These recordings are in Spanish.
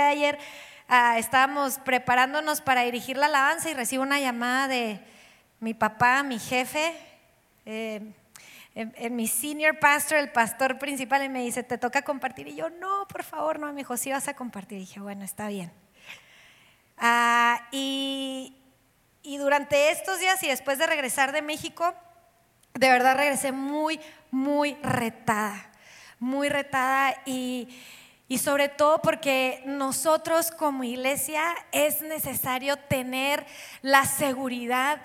de ayer ah, estábamos preparándonos para dirigir la alabanza y recibo una llamada de mi papá, mi jefe, eh, en, mi senior pastor, el pastor principal, y me dice, te toca compartir. Y yo, no, por favor, no, me dijo, sí vas a compartir. Y dije, bueno, está bien. Ah, y, y durante estos días y después de regresar de México, de verdad regresé muy, muy retada, muy retada y, y sobre todo porque nosotros como iglesia es necesario tener la seguridad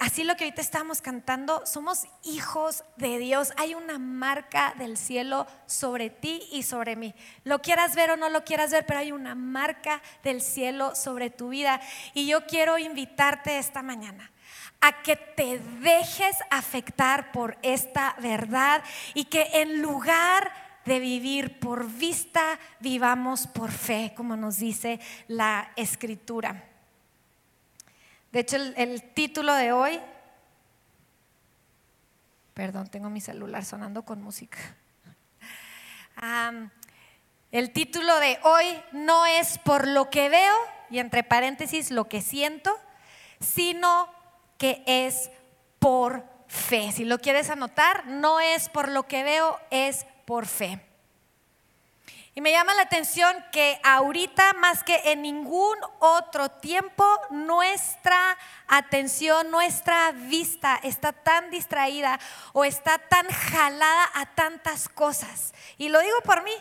así lo que ahorita estamos cantando, somos hijos de Dios. Hay una marca del cielo sobre ti y sobre mí. Lo quieras ver o no lo quieras ver, pero hay una marca del cielo sobre tu vida. Y yo quiero invitarte esta mañana a que te dejes afectar por esta verdad y que en lugar de vivir por vista, vivamos por fe, como nos dice la escritura. De hecho, el, título de hoy, perdón, tengo mi celular sonando con música. el título de hoy no es por lo que veo, y entre paréntesis lo que siento, sino que es por fe. Si lo quieres anotar, no es por lo que veo, es por fe. Y me llama la atención que ahorita más que en ningún otro tiempo nuestra atención, nuestra vista está tan distraída o está tan jalada a tantas cosas. Y lo digo por mí.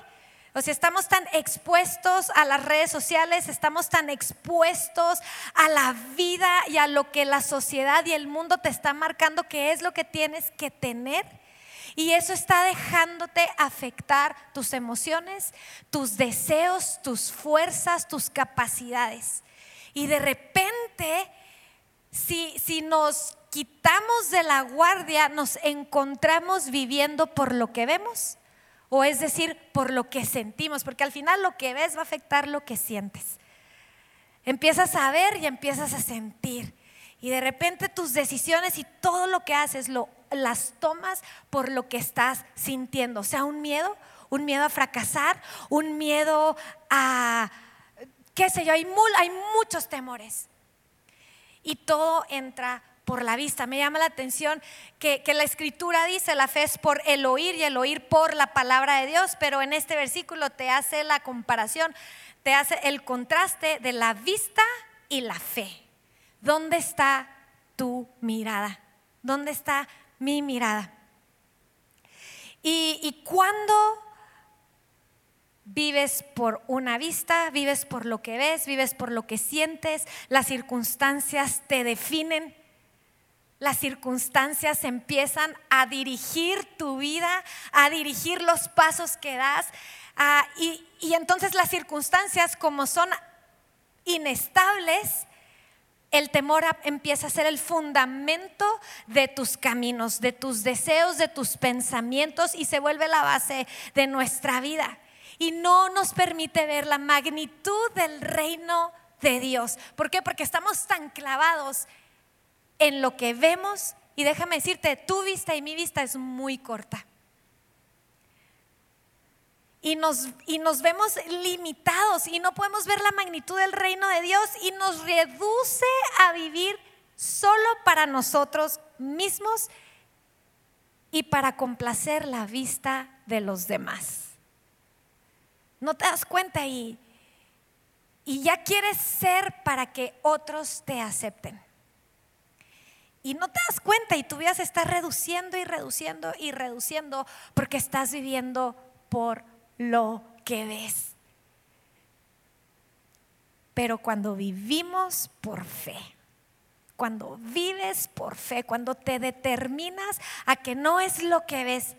O sea, estamos tan expuestos a las redes sociales, estamos tan expuestos a la vida y a lo que la sociedad y el mundo te está marcando que es lo que tienes que tener y eso está dejándote afectar tus emociones, tus deseos, tus fuerzas, tus capacidades. Y de repente, si, si nos quitamos de la guardia, nos encontramos viviendo por lo que vemos, o es decir, por lo que sentimos, porque al final lo que ves va a afectar lo que sientes. Empiezas a ver y empiezas a sentir. Y de repente tus decisiones y todo lo que haces lo las tomas por lo que estás sintiendo. O sea, un miedo, un miedo a fracasar, un miedo a, qué sé yo, hay, muchos temores. Y todo entra por la vista. Me llama la atención que, que, la escritura dice, la fe es por el oír y el oír por la palabra de Dios, pero en este versículo te hace la comparación, te hace el contraste de la vista y la fe. ¿Dónde está tu mirada? ¿Dónde está mi mirada. Y, cuando vives por una vista, vives por lo que ves, vives por lo que sientes, las circunstancias te definen, las circunstancias empiezan a dirigir tu vida, a dirigir los pasos que das. y, y entonces las circunstancias como son inestables, el temor empieza a ser el fundamento de tus caminos, de tus deseos, de tus pensamientos y se vuelve la base de nuestra vida. Y no nos permite ver la magnitud del reino de Dios. ¿Por qué? Porque estamos tan clavados en lo que vemos y déjame decirte, tu vista y mi vista es muy corta y nos, y nos vemos limitados y no podemos ver la magnitud del reino de Dios y nos reduce a vivir solo para nosotros mismos y para complacer la vista de los demás. No te das cuenta y, y ya quieres ser para que otros te acepten. Y no te das cuenta y tu vida se está reduciendo y reduciendo y reduciendo porque estás viviendo por lo que ves. Pero cuando vivimos por fe, cuando vives por fe, cuando te determinas a que no es lo que ves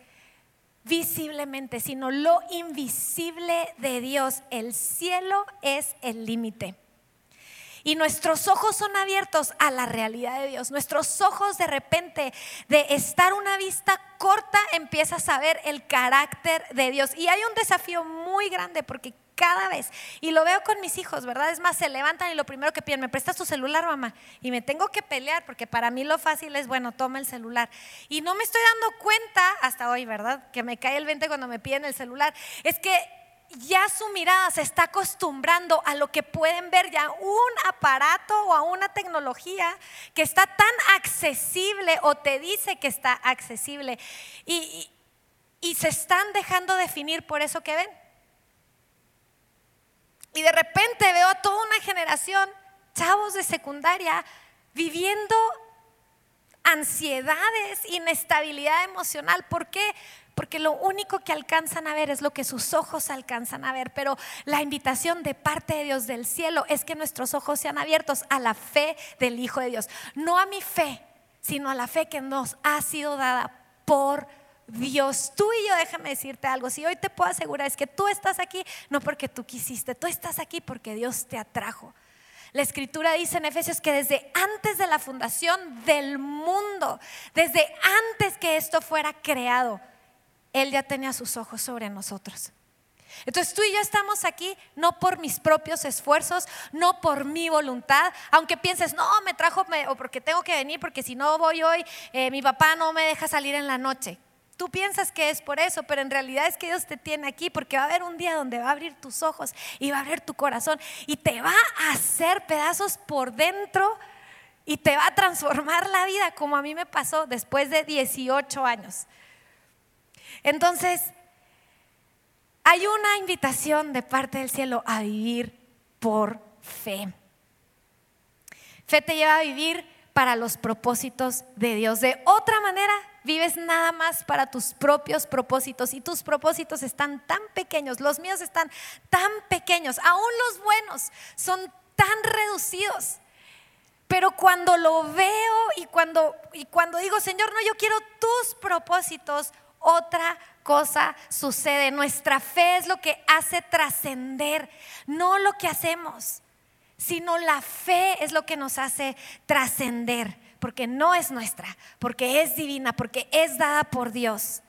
visiblemente, sino lo invisible de Dios, el cielo es el límite. Y nuestros ojos son abiertos a la realidad de Dios. Nuestros ojos de repente de estar una vista corta empiezas a ver el carácter de Dios. Y hay un desafío muy grande porque cada vez, y lo veo con mis hijos, ¿verdad? Es más, se levantan y lo primero que piden, ¿me prestas tu celular, mamá? Y me tengo que pelear porque para mí lo fácil es, bueno, toma el celular. Y no me estoy dando cuenta hasta hoy, ¿verdad? Que me cae el 20 cuando me piden el celular. Es que ya su mirada se está acostumbrando a lo que pueden ver ya un aparato o a una tecnología que está tan accesible o te dice que está accesible y, y se están dejando definir por eso que ven. Y de repente veo a toda una generación, chavos de secundaria, viviendo ansiedades, inestabilidad emocional. ¿Por qué? Porque lo único que alcanzan a ver es lo que sus ojos alcanzan a ver. Pero la invitación de parte de Dios del cielo es que nuestros ojos sean abiertos a la fe del Hijo de Dios. No a mi fe, sino a la fe que nos ha sido dada por Dios. Tú y yo, déjame decirte algo. Si hoy te puedo asegurar es que tú estás aquí no porque tú quisiste, tú estás aquí porque Dios te atrajo. La escritura dice en Efesios que desde antes de la fundación del mundo, desde antes que esto fuera creado, Él ya tenía sus ojos sobre nosotros. Entonces tú y yo estamos aquí no por mis propios esfuerzos, no por mi voluntad, aunque pienses, no, me trajo o porque tengo que venir, porque si no voy hoy, eh, mi papá no me deja salir en la noche. Tú piensas que es por eso, pero en realidad es que Dios te tiene aquí porque va a haber un día donde va a abrir tus ojos y va a abrir tu corazón y te va a hacer pedazos por dentro y te va a transformar la vida como a mí me pasó después de 18 años. Entonces, hay una invitación de parte del cielo a vivir por fe. Fe te lleva a vivir para los propósitos de Dios. De otra manera, vives nada más para tus propios propósitos y tus propósitos están tan pequeños, los míos están tan pequeños, aún los buenos son tan reducidos. Pero cuando lo veo y cuando, y cuando digo, Señor, no, yo quiero tus propósitos, otra cosa sucede. Nuestra fe es lo que hace trascender, no lo que hacemos, sino la fe es lo que nos hace trascender porque no es nuestra, porque es divina, porque es dada por Dios.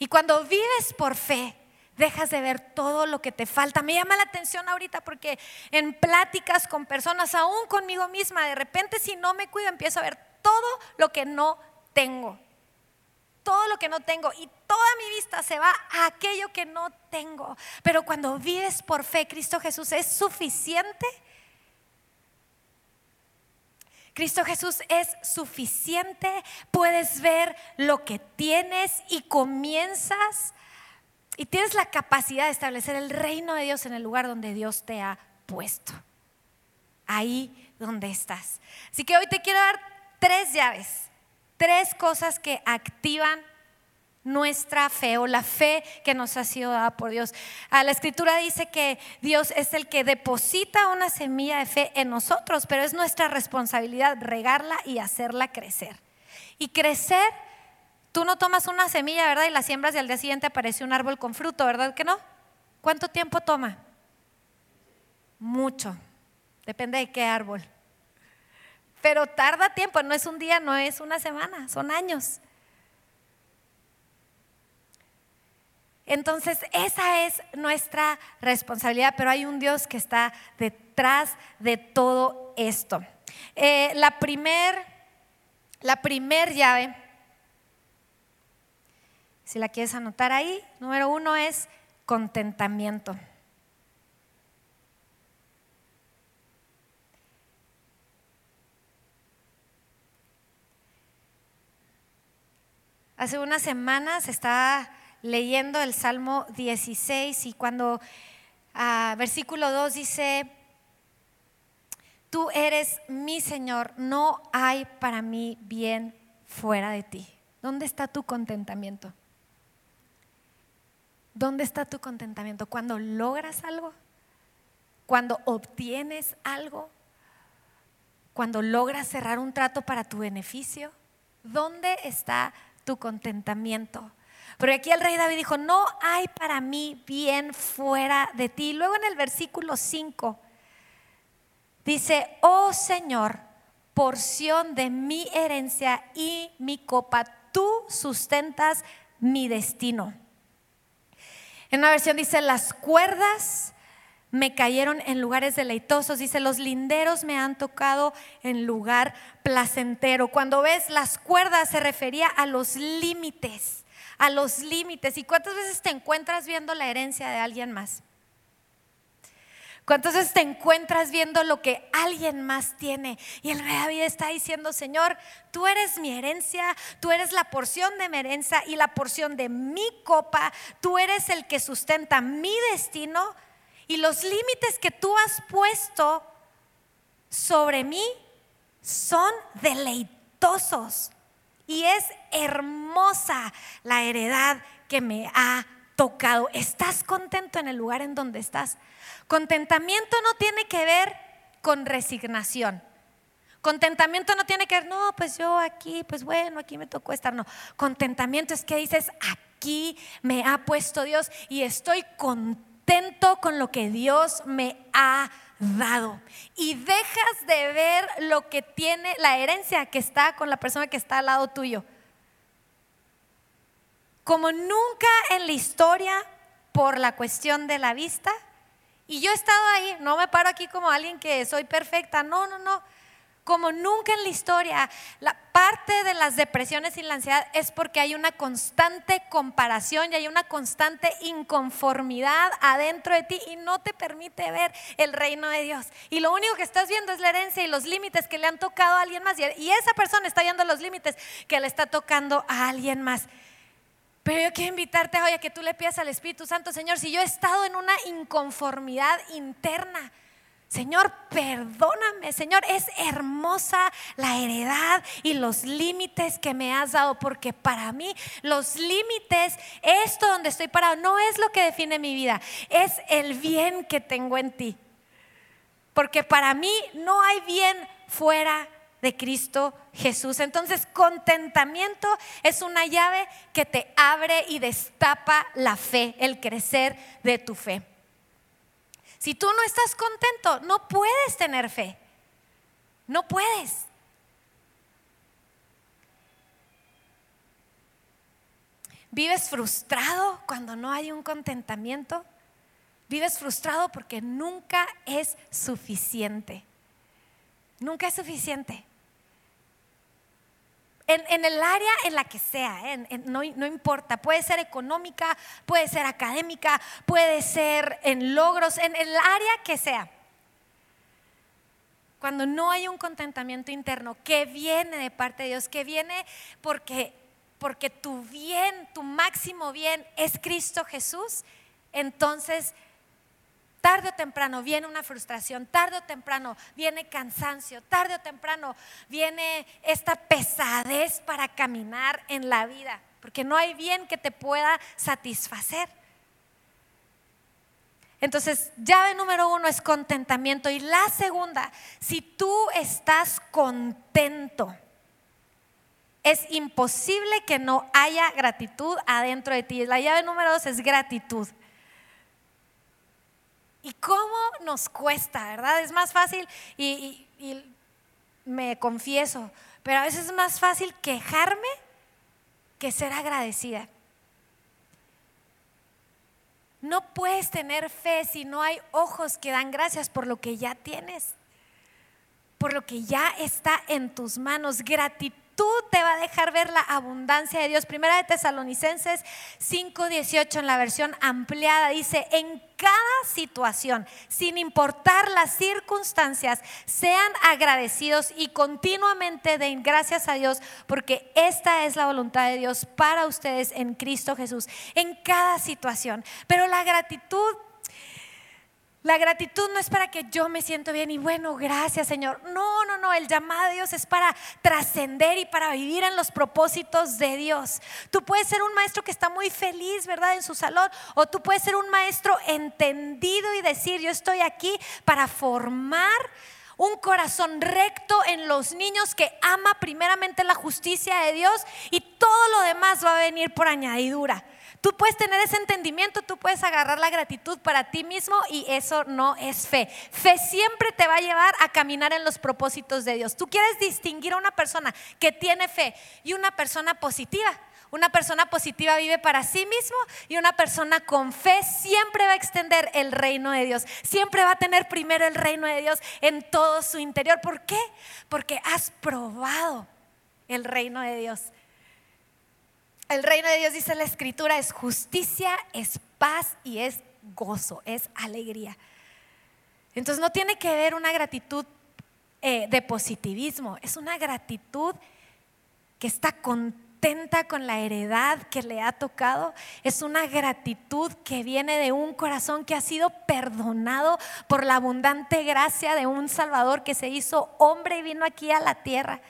Y cuando vives por fe, dejas de ver todo lo que te falta. Me llama la atención ahorita porque en pláticas con personas, aún conmigo misma, de repente si no me cuido empiezo a ver todo lo que no tengo. Todo lo que no tengo y toda mi vista se va a aquello que no tengo. Pero cuando vives por fe, Cristo Jesús es suficiente Cristo Jesús es suficiente, puedes ver lo que tienes y comienzas y tienes la capacidad de establecer el reino de Dios en el lugar donde Dios te ha puesto. Ahí donde estás. Así que hoy te quiero dar tres llaves, tres cosas que activan nuestra fe o la fe que nos ha sido dada por Dios. Ah, la escritura dice que Dios es el que deposita una semilla de fe en nosotros, pero es nuestra responsabilidad regarla y hacerla crecer. Y crecer, tú no tomas una semilla, ¿verdad? Y la siembras y al día siguiente aparece un árbol con fruto, ¿verdad que no? ¿Cuánto tiempo toma? Mucho. Depende de qué árbol. Pero tarda tiempo, no es un día, no es una semana, son años. Entonces, esa es nuestra responsabilidad, pero hay un Dios que está detrás de todo esto. Eh, la primer, la primer llave, si la quieres anotar ahí, número uno es contentamiento. Hace unas semanas estaba leyendo el Salmo 16 y cuando ah, versículo 2 dice, tú eres mi Señor, no hay para mí bien fuera de ti. ¿Dónde está tu contentamiento? ¿Dónde está tu contentamiento? Cuando logras algo, cuando obtienes algo, cuando logras cerrar un trato para tu beneficio, ¿dónde está tu contentamiento? Pero aquí el rey David dijo, no hay para mí bien fuera de ti. Luego en el versículo 5 dice, oh Señor, porción de mi herencia y mi copa, tú sustentas mi destino. En una versión dice, las cuerdas me cayeron en lugares deleitosos. Dice, los linderos me han tocado en lugar placentero. Cuando ves las cuerdas se refería a los límites a los límites. ¿Y cuántas veces te encuentras viendo la herencia de alguien más? ¿Cuántas veces te encuentras viendo lo que alguien más tiene? Y el rey David está diciendo, Señor, tú eres mi herencia, tú eres la porción de mi herencia y la porción de mi copa, tú eres el que sustenta mi destino y los límites que tú has puesto sobre mí son deleitosos. Y es hermosa la heredad que me ha tocado. ¿Estás contento en el lugar en donde estás? Contentamiento no tiene que ver con resignación. Contentamiento no tiene que ver, no, pues yo aquí, pues bueno, aquí me tocó estar. No, contentamiento es que dices, aquí me ha puesto Dios y estoy contento con lo que Dios me ha dado. Y dejas de ver lo que tiene la herencia que está con la persona que está al lado tuyo. Como nunca en la historia, por la cuestión de la vista, y yo he estado ahí, no me paro aquí como alguien que soy perfecta, no, no, no. Como nunca en la historia, la parte de las depresiones y la ansiedad es porque hay una constante comparación y hay una constante inconformidad adentro de ti y no te permite ver el reino de Dios. Y lo único que estás viendo es la herencia y los límites que le han tocado a alguien más. Y esa persona está viendo los límites que le está tocando a alguien más. Pero yo quiero invitarte hoy a que tú le pidas al Espíritu Santo, Señor, si yo he estado en una inconformidad interna, Señor, perdóname, Señor, es hermosa la heredad y los límites que me has dado, porque para mí los límites, esto donde estoy parado, no es lo que define mi vida, es el bien que tengo en ti. Porque para mí no hay bien fuera de Cristo Jesús. Entonces, contentamiento es una llave que te abre y destapa la fe, el crecer de tu fe. Si tú no estás contento, no puedes tener fe. No puedes. ¿Vives frustrado cuando no hay un contentamiento? Vives frustrado porque nunca es suficiente. Nunca es suficiente en, el área en la que sea, no, no importa, puede ser económica, puede ser académica, puede ser en logros, en el área que sea. Cuando no hay un contentamiento interno que viene de parte de Dios, que viene porque, porque tu bien, tu máximo bien es Cristo Jesús, entonces Tarde o temprano viene una frustración, tarde o temprano viene cansancio, tarde o temprano viene esta pesadez para caminar en la vida, porque no hay bien que te pueda satisfacer. Entonces, llave número uno es contentamiento. Y la segunda, si tú estás contento, es imposible que no haya gratitud adentro de ti. La llave número dos es gratitud. ¿Y cómo nos cuesta, verdad? Es más fácil y, me confieso, pero a veces es más fácil quejarme que ser agradecida. No puedes tener fe si no hay ojos que dan gracias por lo que ya tienes, por lo que ya está en tus manos. Gratitud tú te va a dejar ver la abundancia de Dios. Primera de Tesalonicenses 5:18 en la versión ampliada dice, en cada situación, sin importar las circunstancias, sean agradecidos y continuamente den gracias a Dios, porque esta es la voluntad de Dios para ustedes en Cristo Jesús, en cada situación. Pero la gratitud la gratitud no es para que yo me siento bien y bueno, gracias Señor. No, no, no, el llamado de Dios es para trascender y para vivir en los propósitos de Dios. Tú puedes ser un maestro que está muy feliz, ¿verdad? En su salón, o tú puedes ser un maestro entendido y decir, yo estoy aquí para formar un corazón recto en los niños que ama primeramente la justicia de Dios y todo lo demás va a venir por añadidura. Tú puedes tener ese entendimiento, tú puedes agarrar la gratitud para ti mismo y eso no es fe. Fe siempre te va a llevar a caminar en los propósitos de Dios. Tú quieres distinguir a una persona que tiene fe y una persona positiva. Una persona positiva vive para sí mismo y una persona con fe siempre va a extender el reino de Dios. Siempre va a tener primero el reino de Dios en todo su interior. ¿Por qué? Porque has probado el reino de Dios. El reino de Dios, dice la escritura, es justicia, es paz y es gozo, es alegría. Entonces no tiene que ver una gratitud eh, de positivismo, es una gratitud que está contenta con la heredad que le ha tocado, es una gratitud que viene de un corazón que ha sido perdonado por la abundante gracia de un Salvador que se hizo hombre y vino aquí a la tierra.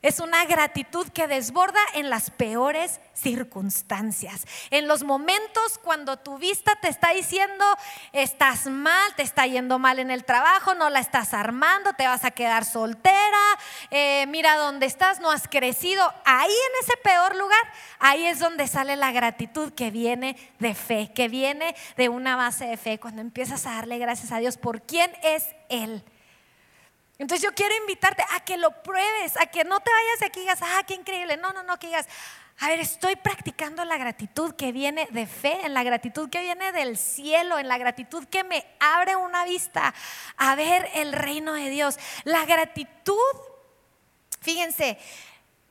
Es una gratitud que desborda en las peores circunstancias. En los momentos cuando tu vista te está diciendo, estás mal, te está yendo mal en el trabajo, no la estás armando, te vas a quedar soltera, eh, mira dónde estás, no has crecido. Ahí en ese peor lugar, ahí es donde sale la gratitud que viene de fe, que viene de una base de fe, cuando empiezas a darle gracias a Dios por quién es Él. Entonces yo quiero invitarte a que lo pruebes, a que no te vayas de aquí y digas, ah, qué increíble. No, no, no, que digas, a ver, estoy practicando la gratitud que viene de fe, en la gratitud que viene del cielo, en la gratitud que me abre una vista a ver el reino de Dios. La gratitud, fíjense,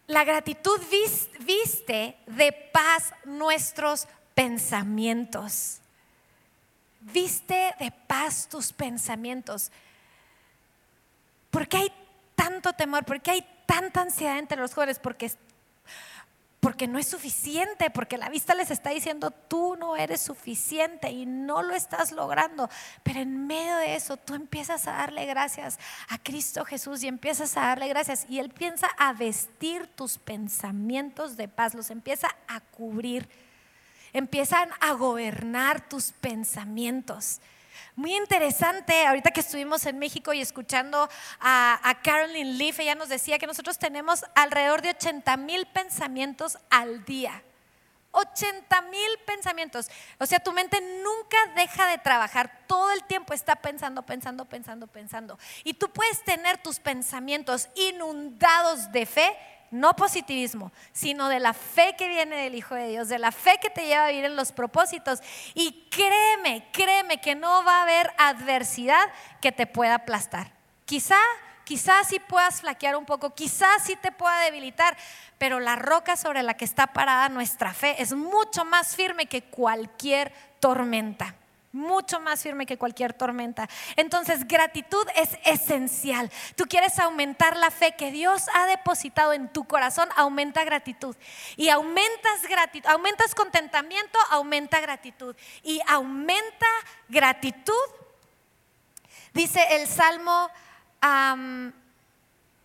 la gratitud viste de paz nuestros pensamientos. Viste de paz tus pensamientos. ¿Por qué hay tanto temor? ¿Por qué hay tanta ansiedad entre los jóvenes? Porque, porque no es suficiente, porque la vista les está diciendo, tú no eres suficiente y no lo estás logrando. Pero en medio de eso, tú empiezas a darle gracias a Cristo Jesús y empiezas a darle gracias. Y Él piensa a vestir tus pensamientos de paz, los empieza a cubrir, empiezan a gobernar tus pensamientos. Muy interesante, ahorita que estuvimos en México y escuchando a, Carolyn Leaf, ella nos decía que nosotros tenemos alrededor de 80 mil pensamientos al día. 80 mil pensamientos. O sea, tu mente nunca deja de trabajar. Todo el tiempo está pensando, pensando, pensando, pensando. Y tú puedes tener tus pensamientos inundados de fe no positivismo, sino de la fe que viene del Hijo de Dios, de la fe que te lleva a vivir en los propósitos. Y créeme, créeme que no va a haber adversidad que te pueda aplastar. Quizá, quizás sí puedas flaquear un poco, quizás sí te pueda debilitar, pero la roca sobre la que está parada nuestra fe es mucho más firme que cualquier tormenta mucho más firme que cualquier tormenta. Entonces, gratitud es esencial. Tú quieres aumentar la fe que Dios ha depositado en tu corazón, aumenta gratitud. Y aumentas gratitud, aumentas contentamiento, aumenta gratitud. Y aumenta gratitud. Dice el Salmo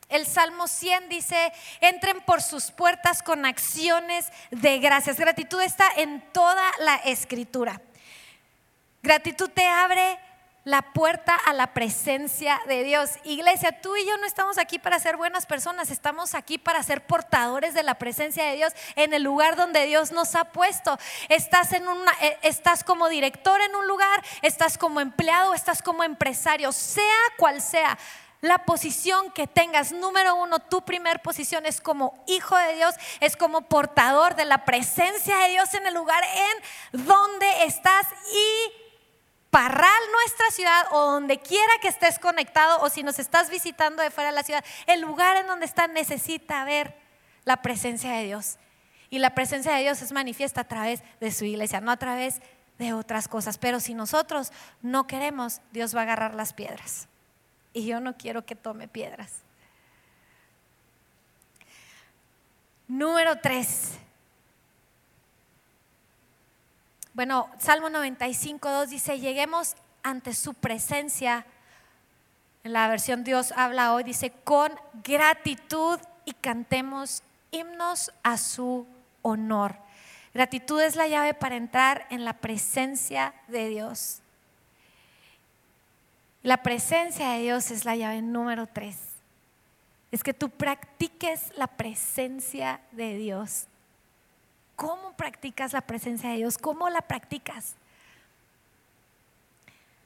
el Salmo 100 dice, entren por sus puertas con acciones de gracias. Gratitud está en toda la escritura. Gratitud te abre la puerta a la presencia de Dios. Iglesia, tú y yo no estamos aquí para ser buenas personas, estamos aquí para ser portadores de la presencia de Dios en el lugar donde Dios nos ha puesto. Estás en una eh, estás como director en un lugar, estás como empleado, estás como empresario, sea cual sea la posición que tengas. Número uno, tu primer posición es como hijo de Dios, es como portador de la presencia de Dios en el lugar en donde estás y Parral, nuestra ciudad, o donde quiera que estés conectado, o si nos estás visitando de fuera de la ciudad, el lugar en donde estás necesita ver la presencia de Dios. Y la presencia de Dios es manifiesta a través de su iglesia, no a través de otras cosas. Pero si nosotros no queremos, Dios va a agarrar las piedras. Y yo no quiero que tome piedras. Número tres, Bueno, Salmo 95, 2 dice, lleguemos ante su presencia. En la versión Dios habla hoy, dice, con gratitud y cantemos himnos a su honor. Gratitud es la llave para entrar en la presencia de Dios. La presencia de Dios es la llave número tres. Es que tú practiques la presencia de Dios ¿Cómo practicas la presencia de Dios? ¿Cómo la practicas?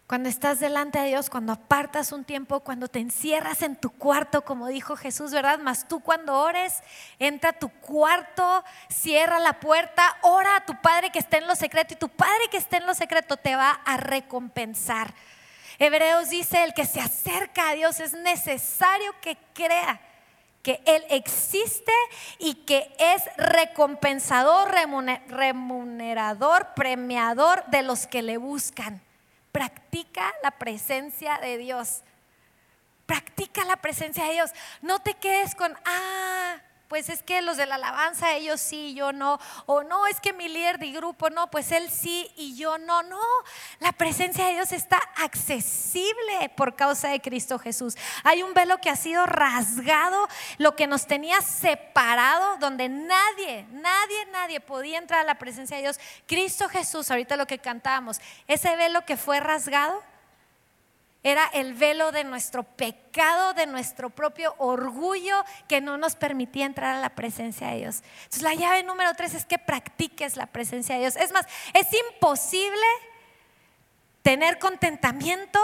Cuando estás delante de Dios, cuando apartas un tiempo, cuando te encierras en tu cuarto, como dijo Jesús, ¿verdad? Mas tú cuando ores, entra a tu cuarto, cierra la puerta, ora a tu Padre que está en lo secreto y tu Padre que está en lo secreto te va a recompensar. Hebreos dice, el que se acerca a Dios es necesario que crea que Él existe y que es recompensador, remunerador, premiador de los que le buscan. Practica la presencia de Dios. Practica la presencia de Dios. No te quedes con, ah, pues es que los de la alabanza, ellos sí, yo no. O no, es que mi líder de grupo, no, pues él sí y yo no. No, la presencia de Dios está accesible por causa de Cristo Jesús. Hay un velo que ha sido rasgado, lo que nos tenía separado, donde nadie, nadie, nadie podía entrar a la presencia de Dios. Cristo Jesús, ahorita lo que cantábamos, ese velo que fue rasgado era el velo de nuestro pecado, de nuestro propio orgullo que no nos permitía entrar a la presencia de Dios. Entonces la llave número tres es que practiques la presencia de Dios. Es más, es imposible tener contentamiento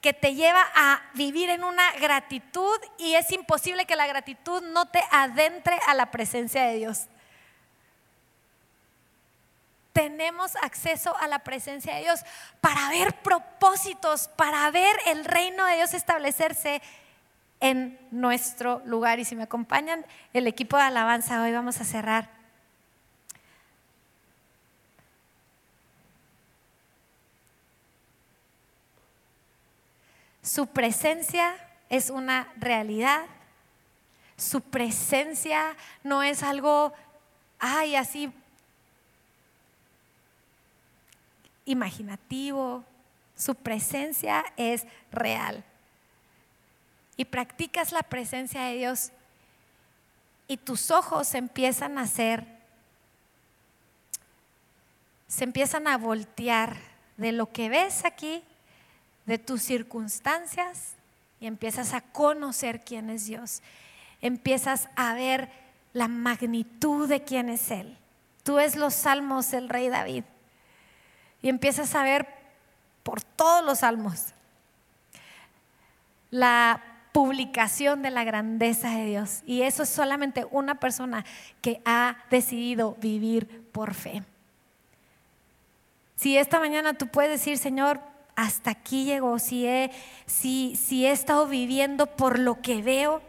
que te lleva a vivir en una gratitud y es imposible que la gratitud no te adentre a la presencia de Dios tenemos acceso a la presencia de Dios para ver propósitos, para ver el reino de Dios establecerse en nuestro lugar. Y si me acompañan el equipo de alabanza, hoy vamos a cerrar. Su presencia es una realidad. Su presencia no es algo, ay, así imaginativo, su presencia es real. Y practicas la presencia de Dios y tus ojos empiezan a ser, se empiezan a voltear de lo que ves aquí, de tus circunstancias, y empiezas a conocer quién es Dios. Empiezas a ver la magnitud de quién es Él. Tú ves los salmos del rey David y empiezas a ver por todos los salmos la publicación de la grandeza de Dios. Y eso es solamente una persona que ha decidido vivir por fe. Si esta mañana tú puedes decir, Señor, hasta aquí llegó, si he, si, he estado viviendo por lo que veo,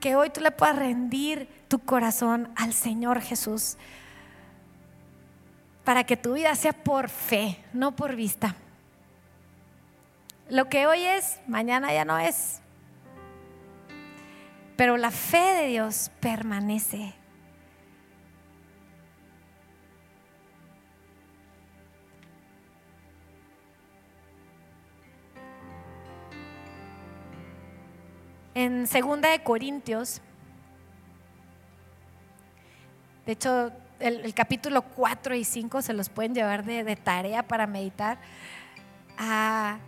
que hoy tú le puedas rendir tu corazón al Señor Jesús para que tu vida sea por fe, no por vista. Lo que hoy es, mañana ya no es. Pero la fe de Dios permanece. En segunda de Corintios, de hecho el, capítulo 4 y 5 se los pueden llevar de, tarea para meditar. Ah,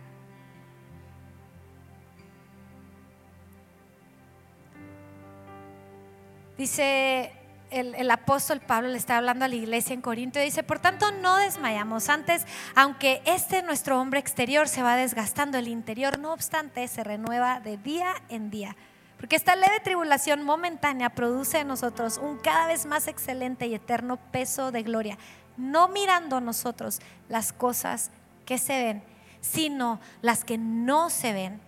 dice el, el, apóstol Pablo, le está hablando a la iglesia en Corinto, y dice, por tanto no desmayamos. Antes, aunque este nuestro hombre exterior se va desgastando, el interior no obstante se renueva de día en día. Porque esta leve tribulación momentánea produce en nosotros un cada vez más excelente y eterno peso de gloria, no mirando nosotros las cosas que se ven, sino las que no se ven.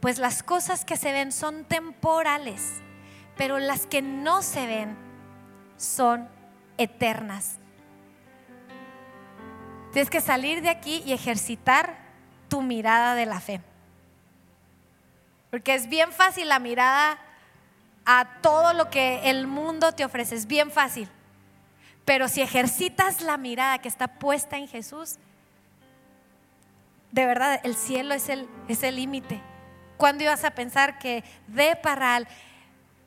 Pues las cosas que se ven son temporales, pero las que no se ven son eternas. Tienes que salir de aquí y ejercitar tu mirada de la fe. Porque es bien fácil la mirada a todo lo que el mundo te ofrece, es bien fácil. Pero si ejercitas la mirada que está puesta en Jesús, de verdad el cielo es el es el límite. ¿Cuándo ibas a pensar que de Parral,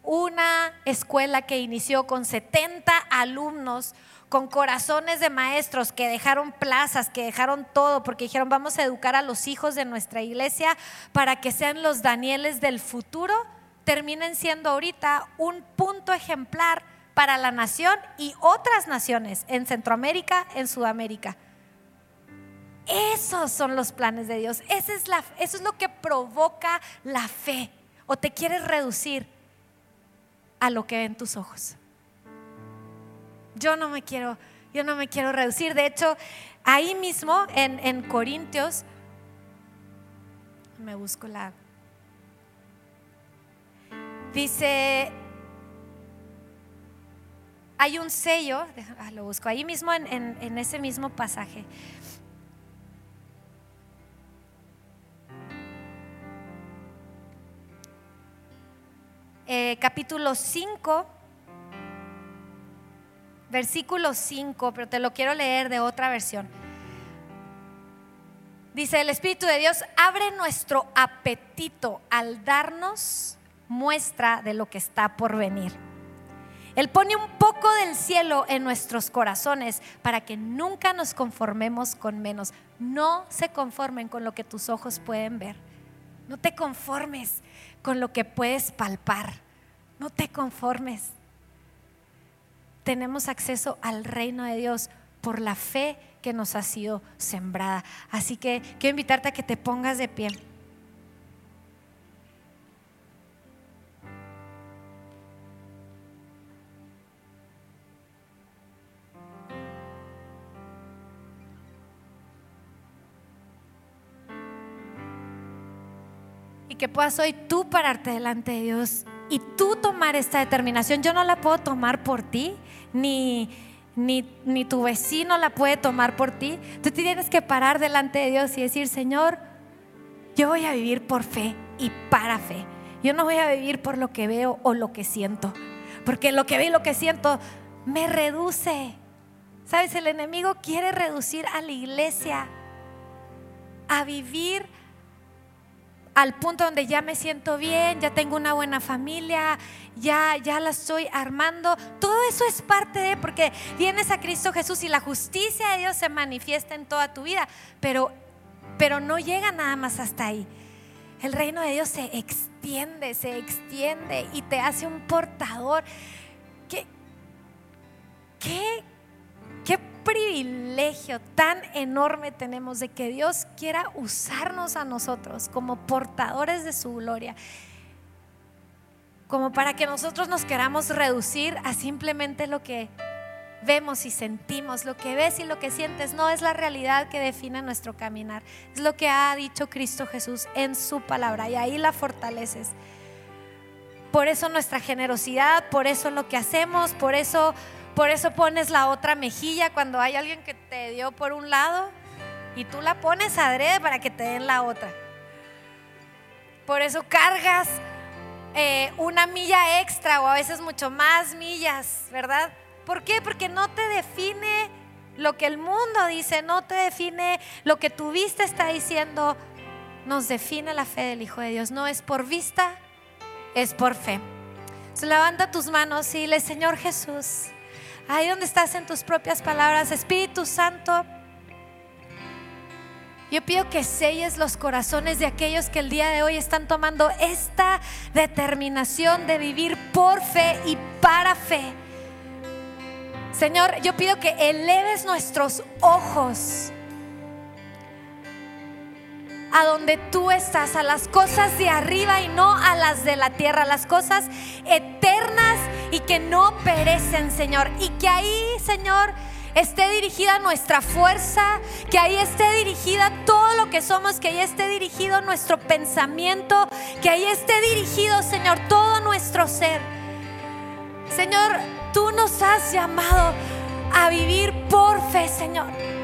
una escuela que inició con 70 alumnos, con corazones de maestros que dejaron plazas, que dejaron todo, porque dijeron, vamos a educar a los hijos de nuestra iglesia para que sean los Danieles del futuro, terminen siendo ahorita un punto ejemplar para la nación y otras naciones en Centroamérica, en Sudamérica. Esos son los planes de Dios. eso es lo que provoca la fe. O te quieres reducir a lo que ven tus ojos. Yo no me quiero, yo no me quiero reducir. De hecho, ahí mismo en, Corintios, me busco la, Dice, hay un sello, ah, lo busco ahí mismo en, ese mismo pasaje. Eh, capítulo 5, versículo 5, pero te lo quiero leer de otra versión. Dice, el Espíritu de Dios abre nuestro apetito al darnos muestra de lo que está por venir. Él pone un poco del cielo en nuestros corazones para que nunca nos conformemos con menos. No se conformen con lo que tus ojos pueden ver. No te conformes con lo que puedes palpar. No te conformes. Tenemos acceso al reino de Dios por la fe que nos ha sido sembrada. Así que quiero invitarte a que te pongas de pie. que puedas hoy tú pararte delante de Dios y tú tomar esta determinación. Yo no la puedo tomar por ti, ni, ni, ni tu vecino la puede tomar por ti. Tú tienes que parar delante de Dios y decir, Señor, yo voy a vivir por fe y para fe. Yo no voy a vivir por lo que veo o lo que siento, porque lo que veo y lo que siento me reduce. ¿Sabes? El enemigo quiere reducir a la iglesia a vivir al punto donde ya me siento bien, ya tengo una buena familia, ya, ya la estoy armando. Todo eso es parte de, porque vienes a Cristo Jesús y la justicia de Dios se manifiesta en toda tu vida, pero, pero no llega nada más hasta ahí. El reino de Dios se extiende, se extiende y te hace un portador. ¿Qué, qué, privilegio tan enorme tenemos de que Dios quiera usarnos a nosotros como portadores de su gloria. Como para que nosotros nos queramos reducir a simplemente lo que vemos y sentimos, lo que ves y lo que sientes, no es la realidad que define nuestro caminar, es lo que ha dicho Cristo Jesús en su palabra y ahí la fortaleces. Por eso nuestra generosidad, por eso lo que hacemos, por eso por eso pones la otra mejilla cuando hay alguien que te dio por un lado y tú la pones adrede para que te den la otra. Por eso cargas eh, una milla extra o a veces mucho más millas, ¿verdad? ¿Por qué? Porque no te define lo que el mundo dice, no te define lo que tu vista está diciendo, nos define la fe del Hijo de Dios. No es por vista, es por fe. Se levanta tus manos y dile, Señor Jesús, Ahí donde estás en tus propias palabras, Espíritu Santo. Yo pido que selles los corazones de aquellos que el día de hoy están tomando esta determinación de vivir por fe y para fe. Señor, yo pido que eleves nuestros ojos a donde tú estás, a las cosas de arriba y no a las de la tierra, las cosas eternas y que no perecen, Señor. Y que ahí, Señor, esté dirigida nuestra fuerza, que ahí esté dirigida todo lo que somos, que ahí esté dirigido nuestro pensamiento, que ahí esté dirigido, Señor, todo nuestro ser. Señor, tú nos has llamado a vivir por fe, Señor